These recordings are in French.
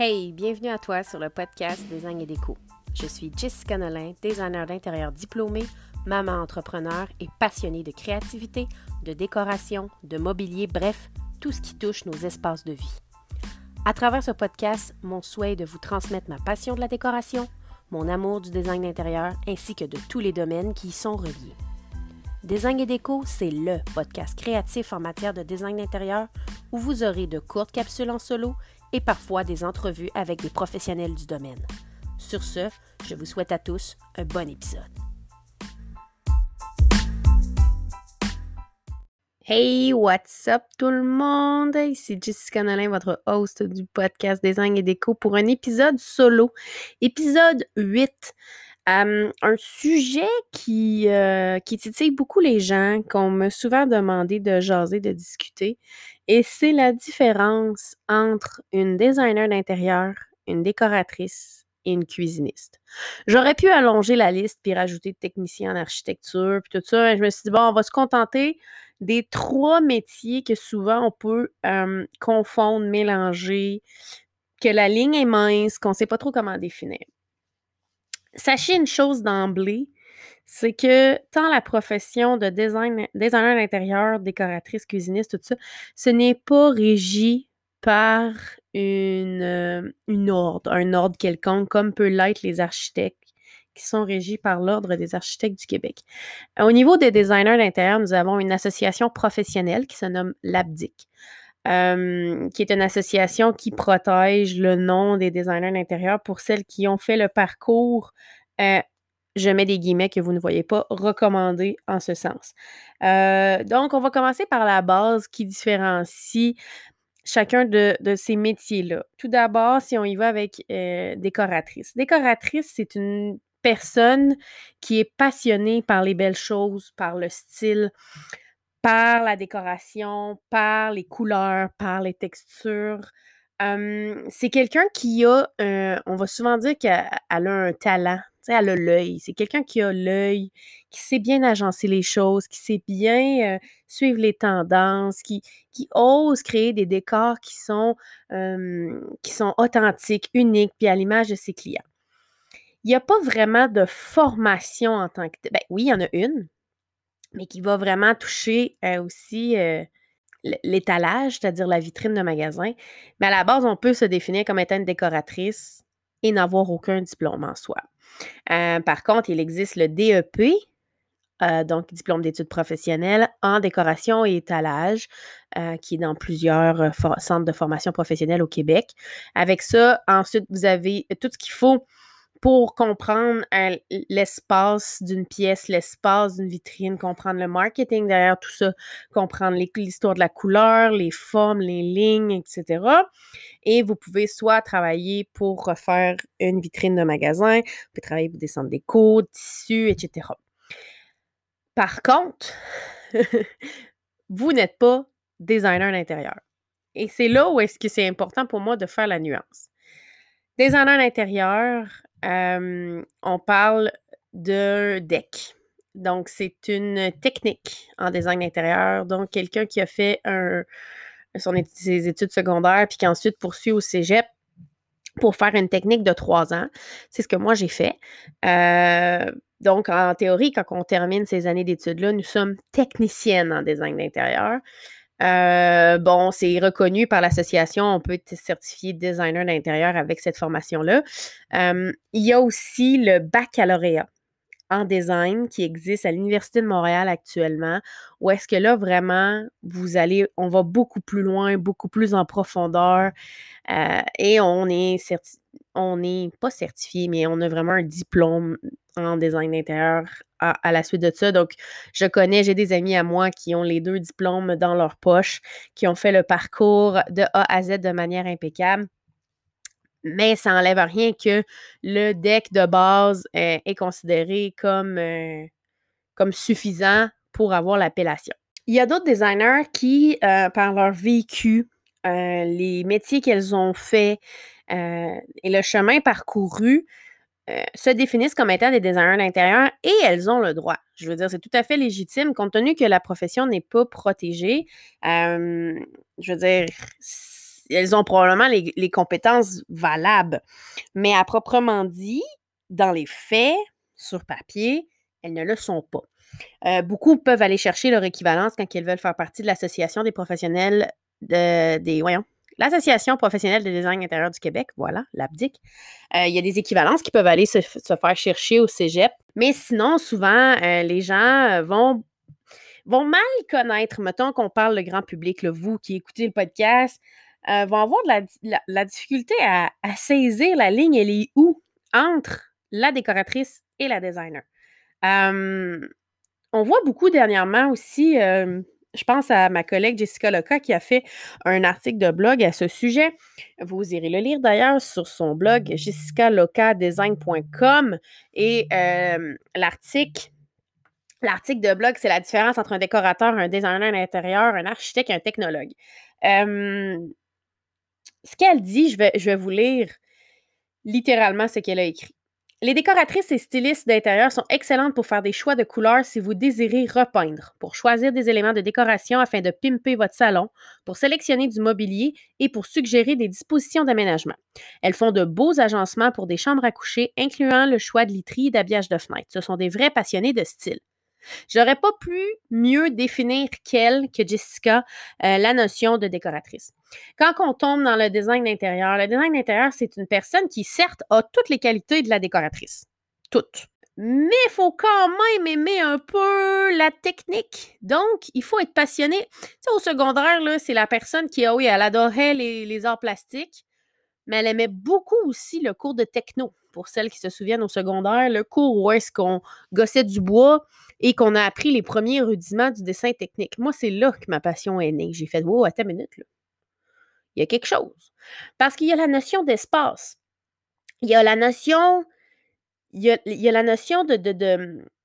Hey, bienvenue à toi sur le podcast Design et Déco. Je suis Jessica Nolin, designer d'intérieur diplômé, maman entrepreneur et passionnée de créativité, de décoration, de mobilier, bref, tout ce qui touche nos espaces de vie. À travers ce podcast, mon souhait est de vous transmettre ma passion de la décoration, mon amour du design d'intérieur ainsi que de tous les domaines qui y sont reliés. Design et déco, c'est le podcast créatif en matière de design d'intérieur où vous aurez de courtes capsules en solo et parfois des entrevues avec des professionnels du domaine. Sur ce, je vous souhaite à tous un bon épisode. Hey, what's up tout le monde? Ici Jessica Nolin, votre host du podcast Design et Déco pour un épisode solo, épisode 8. Un sujet qui, euh, qui titille beaucoup les gens, qu'on m'a souvent demandé de jaser, de discuter, et c'est la différence entre une designer d'intérieur, une décoratrice et une cuisiniste. J'aurais pu allonger la liste puis rajouter technicien en architecture puis tout ça. Je me suis dit, bon, on va se contenter des trois métiers que souvent on peut confondre, mélanger, que la ligne est mince, qu'on ne sait pas trop comment définir. Sachez une chose d'emblée, c'est que tant la profession de design, designer d'intérieur, décoratrice, cuisiniste, tout ça, ce n'est pas régi par une, euh, une ordre, un ordre quelconque, comme peut l'être les architectes qui sont régis par l'Ordre des architectes du Québec. Au niveau des designers d'intérieur, nous avons une association professionnelle qui se nomme l'ABDIC. Euh, qui est une association qui protège le nom des designers d'intérieur pour celles qui ont fait le parcours euh, je mets des guillemets que vous ne voyez pas, recommandés en ce sens. Euh, donc, on va commencer par la base qui différencie chacun de, ces métiers-là. Tout d'abord, si on y va avec décoratrice. Décoratrice, c'est une personne qui est passionnée par les belles choses, par le style, par la décoration, par les couleurs, par les textures. c'est quelqu'un qui a, on va souvent dire qu'elle a un talent elle a l'œil. C'est quelqu'un qui a l'œil, qui sait bien agencer les choses, qui sait bien suivre les tendances, qui, ose créer des décors qui sont, qui sont authentiques, uniques, puis à l'image de ses clients. Il n'y a pas vraiment de formation en tant que... Ben, oui, il y en a une, mais qui va vraiment toucher euh, aussi euh, l'étalage, c'est-à-dire la vitrine de magasin. Mais à la base, on peut se définir comme étant une décoratrice et n'avoir aucun diplôme en soi. Euh, par contre, il existe le DEP, donc diplôme d'études professionnelles en décoration et étalage, qui est dans plusieurs centres de formation professionnelle au Québec. Avec ça, ensuite, vous avez tout ce qu'il faut pour comprendre l'espace d'une pièce, l'espace d'une vitrine, comprendre le marketing derrière tout ça, comprendre l'histoire de la couleur, les formes, les lignes, etc. Et vous pouvez soit travailler pour refaire une vitrine de magasin, vous pouvez travailler pour des codes, tissus, etc. Par contre, vous n'êtes pas designer d'intérieur. Et c'est là où est-ce que c'est important pour moi de faire la nuance. Designer d'intérieur, on parle de deck. Donc, c'est une technique en design intérieur. Donc, quelqu'un qui a fait ses études secondaires puis qui ensuite poursuit au cégep pour faire une technique de trois ans. C'est ce que moi j'ai fait. Donc, en théorie, quand on termine ces années d'études-là, nous sommes techniciennes en design d'intérieur. Euh, bon, c'est reconnu par l'association, on peut être certifié designer d'intérieur avec cette formation-là. Euh, il y a aussi le baccalauréat en design qui existe à l'Université de Montréal actuellement, où est-ce que là, vraiment, vous allez, on va beaucoup plus loin, beaucoup plus en profondeur, euh, et on est, on n'est pas certifié, mais on a vraiment un diplôme en design d'intérieur à, la suite de ça. Donc, je connais, j'ai des amis à moi qui ont les deux diplômes dans leur poche, qui ont fait le parcours de A à Z de manière impeccable. Mais ça n'enlève rien que le deck de base euh, est considéré comme, euh, comme suffisant pour avoir l'appellation. Il y a d'autres designers qui, euh, par leur vécu, les métiers qu'elles ont faits et le chemin parcouru, euh, se définissent comme étant des designers d'intérieur et elles ont le droit. Je veux dire, c'est tout à fait légitime compte tenu que la profession n'est pas protégée. je veux dire, elles ont probablement les, compétences valables. Mais à proprement dit, dans les faits, sur papier, elles ne le sont pas. Euh, beaucoup peuvent aller chercher leur équivalence quand elles veulent faire partie de l'association des professionnels de, des, voyons, l'Association professionnelle de design intérieur du Québec, voilà, l'ABDIC. Euh, il y a des équivalences qui peuvent aller se, faire chercher au cégep. Mais sinon, souvent, euh, les gens vont, vont mal connaître, mettons qu'on parle le grand public, vous qui écoutez le podcast, euh, vont avoir de la, difficulté à, saisir la ligne, elle est où entre la décoratrice et la designer. on voit beaucoup dernièrement aussi je pense à ma collègue Jessica Loca qui a fait un article de blog à ce sujet. Vous irez le lire d'ailleurs sur son blog jessicalocadesign.com et euh, l'article L'article de blog, c'est la différence entre un décorateur, un designer d'intérieur, un architecte et un technologue. ce qu'elle dit, je vais vous lire littéralement ce qu'elle a écrit. Les décoratrices et stylistes d'intérieur sont excellentes pour faire des choix de couleurs si vous désirez repeindre, pour choisir des éléments de décoration afin de pimper votre salon, pour sélectionner du mobilier et pour suggérer des dispositions d'aménagement. Elles font de beaux agencements pour des chambres à coucher, incluant le choix de literie et d'habillage de fenêtres. Ce sont des vrais passionnés de style. J'aurais pas pu mieux définir qu'elle, que Jessica, euh, la notion de décoratrice. Quand on tombe dans le design d'intérieur, le design d'intérieur, c'est une personne qui, certes, a toutes les qualités de la décoratrice. Toutes. Mais il faut quand même aimer un peu la technique. Donc, il faut être passionné. Tu au secondaire, c'est la personne qui, ah oui, elle adorait les arts plastiques, mais elle aimait beaucoup aussi le cours de techno. Pour celles qui se souviennent au secondaire, le cours où est-ce qu'on gossait du bois, et qu'on a appris les premiers rudiments du dessin technique. Moi, c'est là que ma passion est née. J'ai fait, wow, attends une minute, là. Il y a quelque chose. Parce qu'il y a la notion d'espace. Il y a la notion, il y a, la notion de,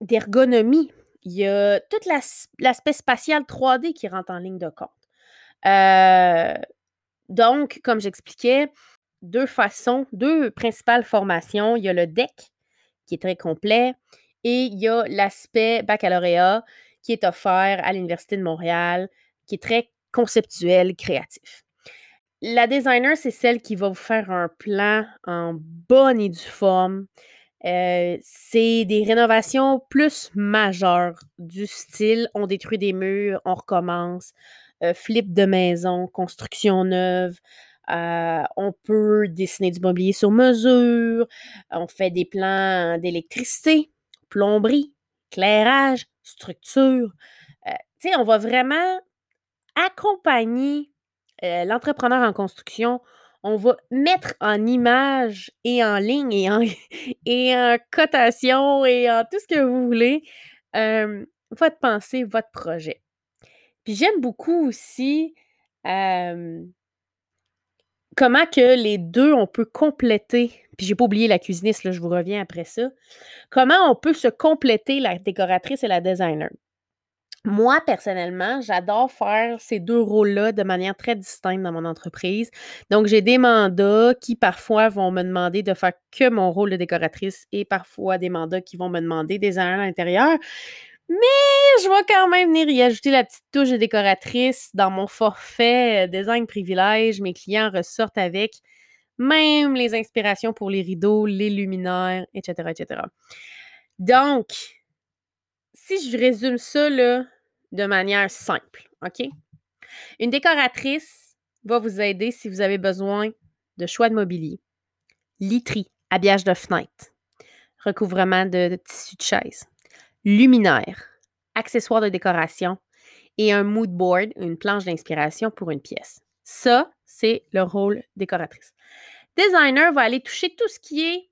d'ergonomie. il y a tout l'aspect spatial 3D qui rentre en ligne de compte. Euh, donc, comme j'expliquais, deux façons, deux principales formations. Il y a le DEC, qui est très complet. Et il y a l'aspect baccalauréat qui est offert à l'Université de Montréal, qui est très conceptuel, créatif. La designer, c'est celle qui va vous faire un plan en bonne et due forme. Euh, c'est des rénovations plus majeures du style on détruit des murs, on recommence, euh, flip de maison, construction neuve. Euh, on peut dessiner du mobilier sur mesure, on fait des plans d'électricité, plomberie, éclairage, structure. Euh, tu sais, on va vraiment accompagner euh, l'entrepreneur en construction. On va mettre en image et en ligne et en, et en cotation et en tout ce que vous voulez euh, votre pensée, votre projet. Puis j'aime beaucoup aussi comment que les deux, on peut compléter, puis j'ai pas oublié la cuisiniste, je vous reviens après ça, comment on peut se compléter la décoratrice et la designer? Moi, personnellement, j'adore faire ces deux rôles-là de manière très distincte dans mon entreprise. Donc, j'ai des mandats qui parfois vont me demander de faire que mon rôle de décoratrice et parfois des mandats qui vont me demander des à l'intérieur. Mais je vais quand même venir y ajouter la petite touche de décoratrice dans mon forfait euh, design privilège. Mes clients ressortent avec même les inspirations pour les rideaux, les luminaires, etc., etc. Donc, si je résume ça de manière simple, OK? Une décoratrice va vous aider si vous avez besoin de choix de mobilier, literie, habillage de fenêtre, recouvrement de tissu de chaise luminaire, accessoires de décoration et un mood board, une planche d'inspiration pour une pièce. Ça, c'est le rôle décoratrice. Designer va aller toucher tout ce qui est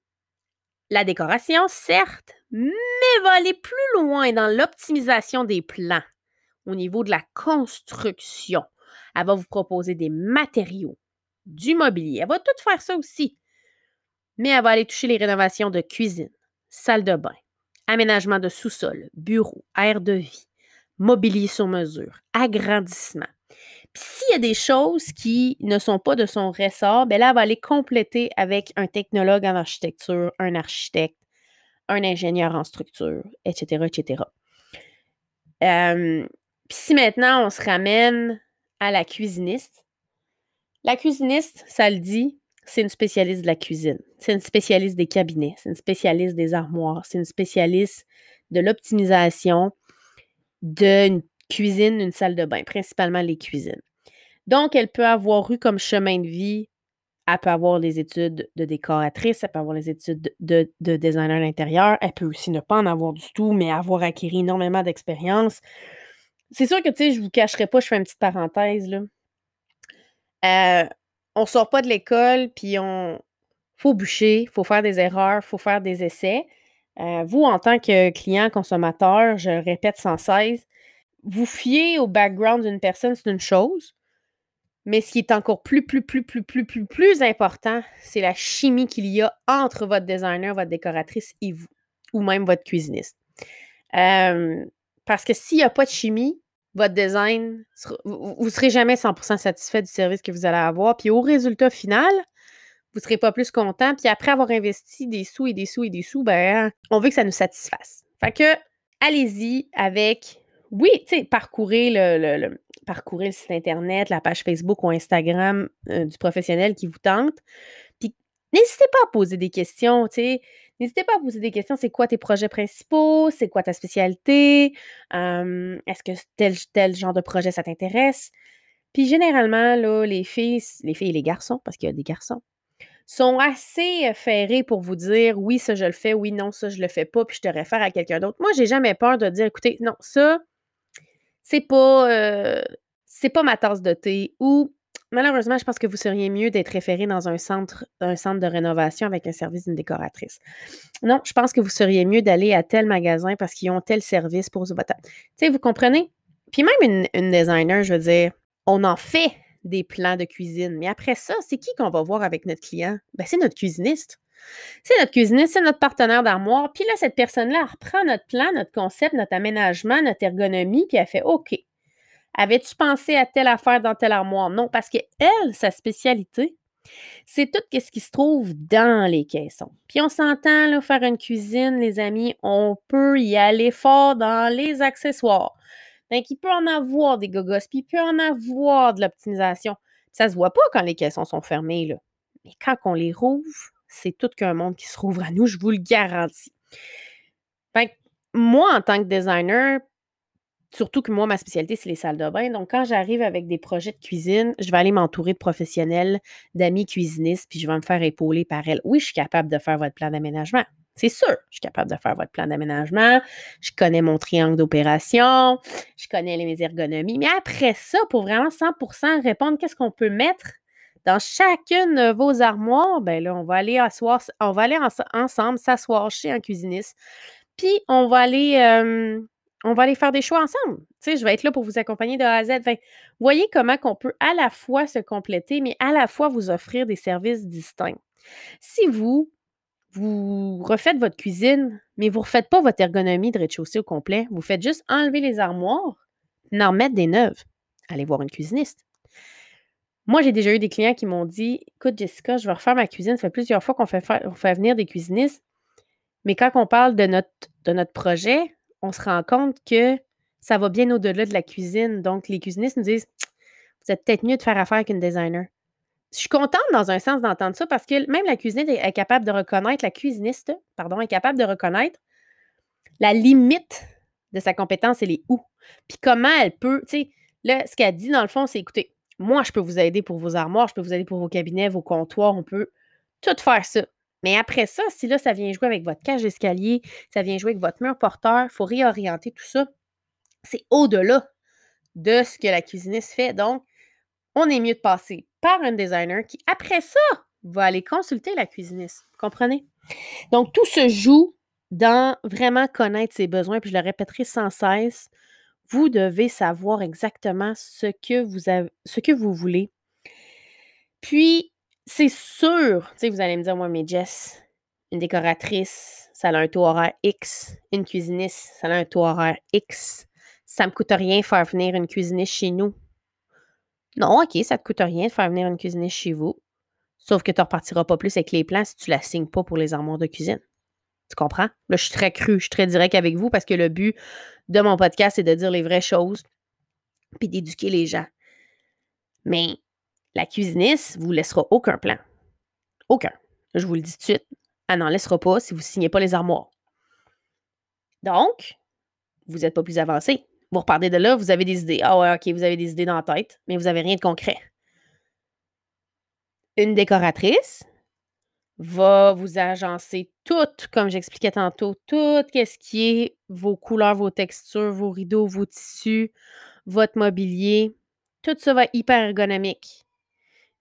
la décoration, certes, mais va aller plus loin dans l'optimisation des plans au niveau de la construction. Elle va vous proposer des matériaux, du mobilier. Elle va tout faire ça aussi. Mais elle va aller toucher les rénovations de cuisine, salle de bain, aménagement de sous-sol, bureau, air de vie, mobilier sur mesure, agrandissement. Puis s'il y a des choses qui ne sont pas de son ressort, bien là, elle va aller compléter avec un technologue en architecture, un architecte, un ingénieur en structure, etc., etc. puis si maintenant on se ramène à la cuisiniste, La cuisiniste, ça le dit, c'est une spécialiste de la cuisine. C'est une spécialiste des cabinets. C'est une spécialiste des armoires. C'est une spécialiste de l'optimisation d'une cuisine, une salle de bain, principalement les cuisines. Donc, elle peut avoir eu comme chemin de vie, elle peut avoir les études de décoratrice, elle peut avoir les études de, de designer à l'intérieur, elle peut aussi ne pas en avoir du tout, mais avoir acquis énormément d'expérience. C'est sûr que, tu sais, je vous cacherai pas, je fais une petite parenthèse, là. Euh, on sort pas de l'école, puis on faut bûcher, faut faire des erreurs, faut faire des essais. Euh, vous, en tant que client consommateur, je répète sans cesse, vous fiez au background d'une personne, c'est une chose. Mais ce qui est encore plus, plus, plus, plus, plus, plus, plus important, c'est la chimie qu'il y a entre votre designer, votre décoratrice et vous, ou même votre cuisiniste. Euh, parce que s'il n'y a pas de chimie, votre design, vous ne serez jamais 100% satisfait du service que vous allez avoir. Puis au résultat final, vous ne serez pas plus content. Puis après avoir investi des sous et des sous et des sous, ben, on veut que ça nous satisfasse. Fait que, allez-y avec, oui, tu sais, parcourez le, le, le site Internet, la page Facebook ou Instagram euh, du professionnel qui vous tente. Puis n'hésitez pas à poser des questions, tu sais. N'hésitez pas à poser des questions. C'est quoi tes projets principaux? C'est quoi ta spécialité? Est-ce que tel, genre de projet, ça t'intéresse? Puis généralement, là, les filles, les filles et les garçons, parce qu'il y a des garçons, sont assez euh, ferrés pour vous dire oui, ça je le fais, oui, non, ça je le fais pas, puis je te réfère à quelqu'un d'autre. Moi, j'ai jamais peur de dire écoutez, non, ça, c'est pas euh, c'est pas ma tasse de thé ou malheureusement, je pense que vous seriez mieux d'être référé dans un centre, un centre de rénovation avec un service d'une décoratrice. Non, je pense que vous seriez mieux d'aller à tel magasin parce qu'ils ont tel service pour ce bâtiment. Tu sais, vous comprenez? Puis même une, designer, je veux dire, on en fait des plans de cuisine. Mais après ça, c'est qui qu'on va voir avec notre client? Ben, c'est notre cuisiniste. C'est notre cuisiniste, c'est notre partenaire d'armoire. Puis là, cette personne-là reprend notre plan, notre concept, notre aménagement, notre ergonomie, puis elle fait OK, Avais-tu pensé à telle affaire dans telle armoire? Non, parce que elle, sa spécialité, c'est tout ce qui se trouve dans les caissons. Puis on s'entend, là, faire une cuisine, les amis, on peut y aller fort dans les accessoires. Donc, il peut en avoir des gogos, puis il peut en avoir de l'optimisation. Ça se voit pas quand les caissons sont fermés, là. Mais quand on les rouvre, c'est tout qu'un monde qui se rouvre à nous, je vous le garantis. Fait moi, en tant que designer, Surtout que moi, ma spécialité, c'est les salles de bain. Donc, quand j'arrive avec des projets de cuisine, je vais aller m'entourer de professionnels, d'amis cuisinistes, puis je vais me faire épauler par elles. Oui, je suis capable de faire votre plan d'aménagement. C'est sûr, je suis capable de faire votre plan d'aménagement. Je connais mon triangle d'opération. Je connais mes ergonomies. Mais après ça, pour vraiment 100% répondre, qu'est-ce qu'on peut mettre dans chacune de vos armoires? Ben là, on va aller asseoir, on va aller ensemble s'asseoir chez un cuisiniste. Puis, on va aller on va aller faire des choix ensemble. Tu je vais être là pour vous accompagner de A à Z. voyez comment on peut à la fois se compléter, mais à la fois vous offrir des services distincts. Si vous, vous refaites votre cuisine, mais vous ne refaites pas votre ergonomie de rez-de-chaussée au complet, vous faites juste enlever les armoires, en mettre des neuves. Allez voir une cuisiniste. Moi, j'ai déjà eu des clients qui m'ont dit Écoute, Jessica, je vais refaire ma cuisine. Ça fait plusieurs fois qu'on fait, fait venir des cuisinistes. Mais quand on parle de notre, de notre projet, on se rend compte que ça va bien au-delà de la cuisine. Donc, les cuisinistes nous disent Vous êtes peut-être mieux de faire affaire avec une designer. Je suis contente dans un sens d'entendre ça parce que même la cuisiniste est capable de reconnaître, la cuisiniste, pardon, est capable de reconnaître la limite de sa compétence, elle est où. Puis comment elle peut, tu sais, là, ce qu'elle dit dans le fond, c'est écoutez, moi, je peux vous aider pour vos armoires, je peux vous aider pour vos cabinets, vos comptoirs, on peut tout faire ça. Mais après ça, si là, ça vient jouer avec votre cage d'escalier, ça vient jouer avec votre mur porteur, il faut réorienter tout ça. C'est au-delà de ce que la cuisiniste fait. Donc, on est mieux de passer par un designer qui, après ça, va aller consulter la cuisiniste. Comprenez? Donc, tout se joue dans vraiment connaître ses besoins. Puis je le répéterai sans cesse. Vous devez savoir exactement ce que vous, avez, ce que vous voulez. Puis, c'est sûr, tu sais, vous allez me dire, moi, mais Jess, une décoratrice, ça a un taux horaire X. Une cuisiniste, ça a un taux horaire X. Ça me coûte rien faire venir une cuisiniste chez nous. Non, OK, ça te coûte rien de faire venir une cuisiniste chez vous. Sauf que tu ne repartiras pas plus avec les plans si tu la signes pas pour les armoires de cuisine. Tu comprends? Là, je suis très cru, je suis très direct avec vous parce que le but de mon podcast, c'est de dire les vraies choses puis d'éduquer les gens. Mais La cuisiniste vous laissera aucun plan. Aucun. Je vous le dis tout de suite. Elle n'en laissera pas si vous ne signez pas les armoires. Donc, vous n'êtes pas plus avancé. Vous repartez de là, vous avez des idées. Ah ouais, OK, vous avez des idées dans la tête, mais vous n'avez rien de concret. Une décoratrice va vous agencer tout, comme j'expliquais tantôt, tout ce qui est vos couleurs, vos textures, vos rideaux, vos tissus, votre mobilier. Tout ça va être hyper ergonomique.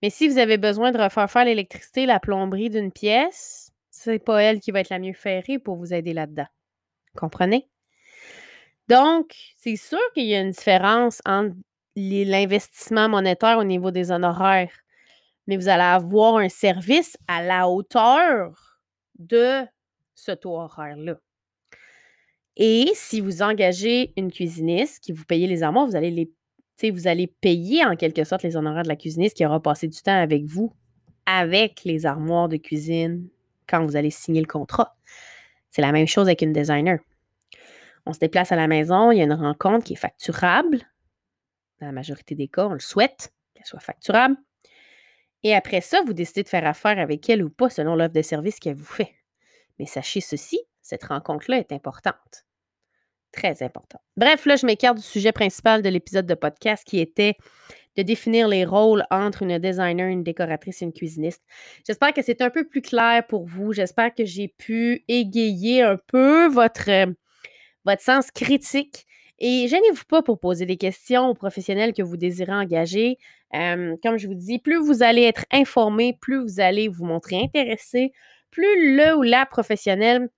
Mais si vous avez besoin de refaire faire l'électricité, la plomberie d'une pièce, c'est pas elle qui va être la mieux ferrée pour vous aider là-dedans. Comprenez? Donc, c'est sûr qu'il y a une différence entre l'investissement monétaire au niveau des honoraires, mais vous allez avoir un service à la hauteur de ce taux horaire-là. Et si vous engagez une cuisiniste qui vous paye les armoires, vous allez les vous allez payer en quelque sorte les honoraires de la cuisiniste qui aura passé du temps avec vous, avec les armoires de cuisine, quand vous allez signer le contrat. C'est la même chose avec une designer. On se déplace à la maison, il y a une rencontre qui est facturable. Dans la majorité des cas, on le souhaite qu'elle soit facturable. Et après ça, vous décidez de faire affaire avec elle ou pas selon l'offre de service qu'elle vous fait. Mais sachez ceci, cette rencontre-là est importante. Très importante. Bref, là, je m'écarte du sujet principal de l'épisode de podcast qui était de définir les rôles entre une designer, une décoratrice et une cuisiniste. J'espère que c'est un peu plus clair pour vous. J'espère que j'ai pu égayer un peu votre, votre sens critique. Et gênez-vous pas pour poser des questions aux professionnels que vous désirez engager. Euh, comme je vous dis, plus vous allez être informé, plus vous allez vous montrer intéressé, plus le ou la professionnelle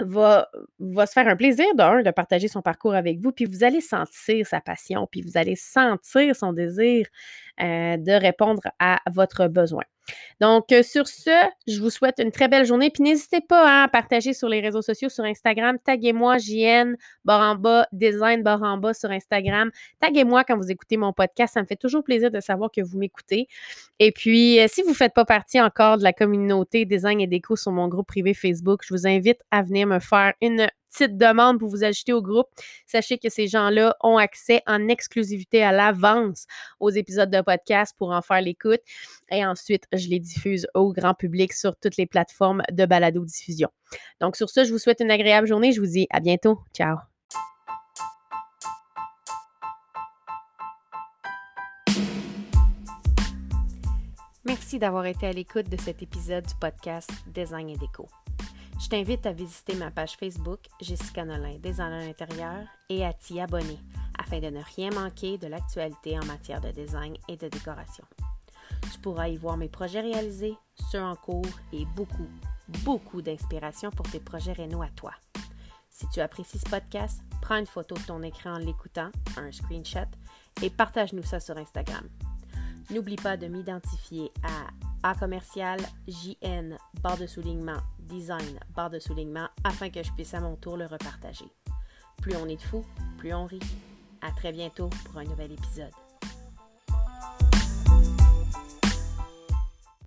va, va se faire un plaisir d'un de partager son parcours avec vous, puis vous allez sentir sa passion, puis vous allez sentir son désir euh, de répondre à votre besoin. Donc, euh, sur ce, je vous souhaite une très belle journée. Puis n'hésitez pas hein, à partager sur les réseaux sociaux, sur Instagram. Taguez-moi JN Baramba, Design Baramba sur Instagram. Taguez-moi quand vous écoutez mon podcast. Ça me fait toujours plaisir de savoir que vous m'écoutez. Et puis, euh, si vous ne faites pas partie encore de la communauté Design et Déco sur mon groupe privé Facebook, je vous invite à venir me faire une petite demande pour vous ajouter au groupe. Sachez que ces gens-là ont accès en exclusivité à l'avance aux épisodes de podcast pour en faire l'écoute. Et ensuite, je les diffuse au grand public sur toutes les plateformes de balado-diffusion. Donc, sur ce, je vous souhaite une agréable journée. Je vous dis à bientôt. Ciao. Merci d'avoir été à l'écoute de cet épisode du podcast Design et Déco. Je t'invite à visiter ma page Facebook Jessica Nolin, Designer intérieur, et à t'y abonner afin de ne rien manquer de l'actualité en matière de design et de décoration. Tu pourras y voir mes projets réalisés, ceux en cours et beaucoup, beaucoup d'inspiration pour tes projets rénaux à toi. Si tu apprécies ce podcast, prends une photo de ton écran en l'écoutant, un screenshot, et partage-nous ça sur Instagram. N'oublie pas de m'identifier à A commercial JN barre de soulignement design barre de soulignement afin que je puisse à mon tour le repartager. Plus on est de fous, plus on rit. À très bientôt pour un nouvel épisode.